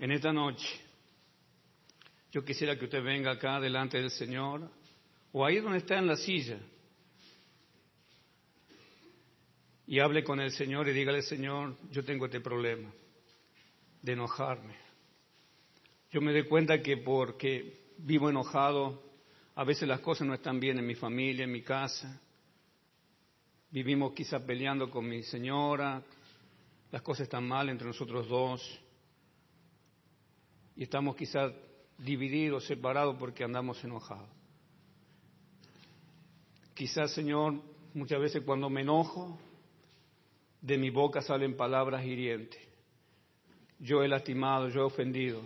en esta noche yo quisiera que usted venga acá delante del Señor o ahí donde está en la silla y hable con el Señor y dígale, Señor, yo tengo este problema de enojarme. Yo me doy cuenta que porque vivo enojado, a veces las cosas no están bien en mi familia, en mi casa. Vivimos quizás peleando con mi señora, las cosas están mal entre nosotros dos. Y estamos quizás divididos, separados porque andamos enojados. Quizás, Señor, muchas veces cuando me enojo, de mi boca salen palabras hirientes. Yo he lastimado, yo he ofendido.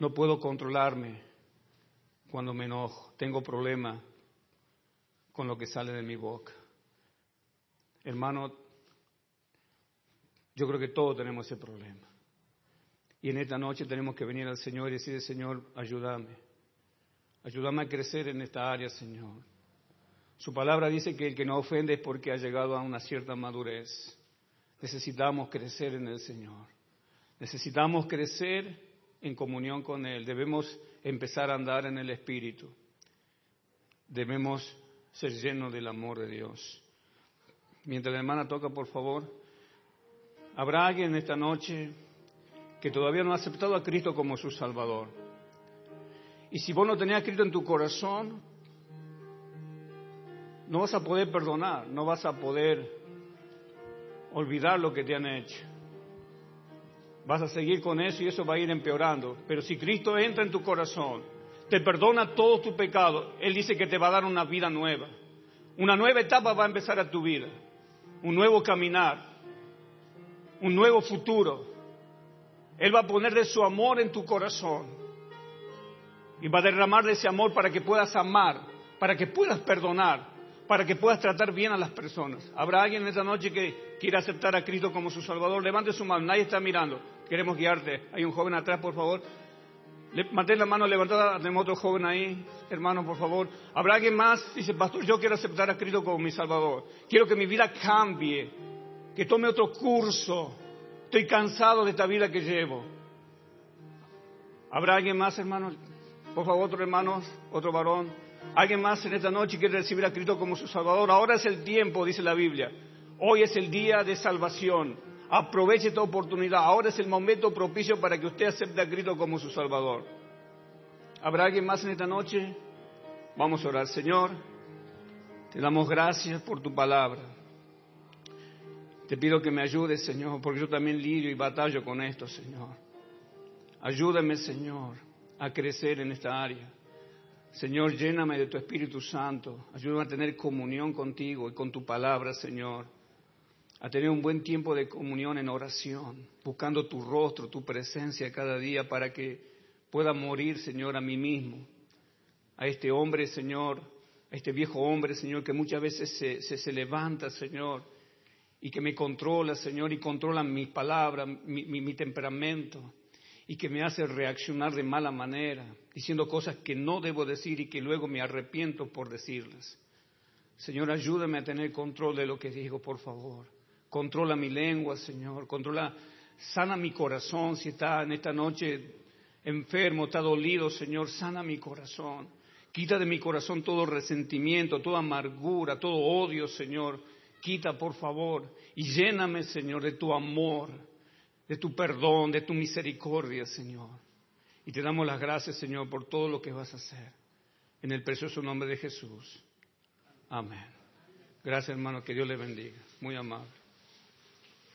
No puedo controlarme cuando me enojo. Tengo problemas con lo que sale de mi boca. Hermano, yo creo que todos tenemos ese problema. Y en esta noche tenemos que venir al Señor y decir, Señor, ayúdame. Ayúdame a crecer en esta área, Señor. Su palabra dice que el que no ofende es porque ha llegado a una cierta madurez. Necesitamos crecer en el Señor. Necesitamos crecer en comunión con Él. Debemos empezar a andar en el Espíritu. Debemos ser llenos del amor de Dios. Mientras la hermana toca, por favor, ¿habrá alguien esta noche que todavía no ha aceptado a Cristo como su Salvador. Y si vos no tenías Cristo en tu corazón, no vas a poder perdonar, no vas a poder olvidar lo que te han hecho. Vas a seguir con eso y eso va a ir empeorando. Pero si Cristo entra en tu corazón, te perdona todo tu pecado, Él dice que te va a dar una vida nueva. Una nueva etapa va a empezar a tu vida. Un nuevo caminar. Un nuevo futuro. Él va a poner de su amor en tu corazón y va a derramar de ese amor para que puedas amar, para que puedas perdonar, para que puedas tratar bien a las personas. ¿Habrá alguien en esta noche que quiera aceptar a Cristo como su Salvador? Levante su mano, nadie está mirando. Queremos guiarte. Hay un joven atrás, por favor. Mantén la mano levantada, tenemos otro joven ahí, hermano, por favor. ¿Habrá alguien más? Dice, pastor, yo quiero aceptar a Cristo como mi Salvador. Quiero que mi vida cambie, que tome otro curso, Estoy cansado de esta vida que llevo. ¿Habrá alguien más, hermanos? Por favor, otro hermano, otro varón. ¿Alguien más en esta noche quiere recibir a Cristo como su Salvador? Ahora es el tiempo, dice la Biblia. Hoy es el día de salvación. Aproveche esta oportunidad. Ahora es el momento propicio para que usted acepte a Cristo como su Salvador. ¿Habrá alguien más en esta noche? Vamos a orar. Señor, te damos gracias por tu palabra. Te pido que me ayudes, Señor, porque yo también lidio y batallo con esto, Señor. Ayúdame, Señor, a crecer en esta área. Señor, lléname de tu Espíritu Santo. Ayúdame a tener comunión contigo y con tu palabra, Señor. A tener un buen tiempo de comunión en oración, buscando tu rostro, tu presencia cada día para que pueda morir, Señor, a mí mismo. A este hombre, Señor, a este viejo hombre, Señor, que muchas veces se, se levanta, Señor, y que me controla, Señor, y controla mis palabras, mi, temperamento, y que me hace reaccionar de mala manera, diciendo cosas que no debo decir y que luego me arrepiento por decirlas. Señor, ayúdame a tener control de lo que digo, por favor. Controla mi lengua, Señor. Controla, sana mi corazón si está en esta noche enfermo, está dolido, Señor. Sana mi corazón. Quita de mi corazón todo resentimiento, toda amargura, todo odio, Señor quita, por favor, y lléname, Señor, de tu amor, de tu perdón, de tu misericordia, Señor. Y te damos las gracias, Señor, por todo lo que vas a hacer. En el precioso nombre de Jesús. Amén. Gracias, hermano. Que Dios le bendiga. Muy amable.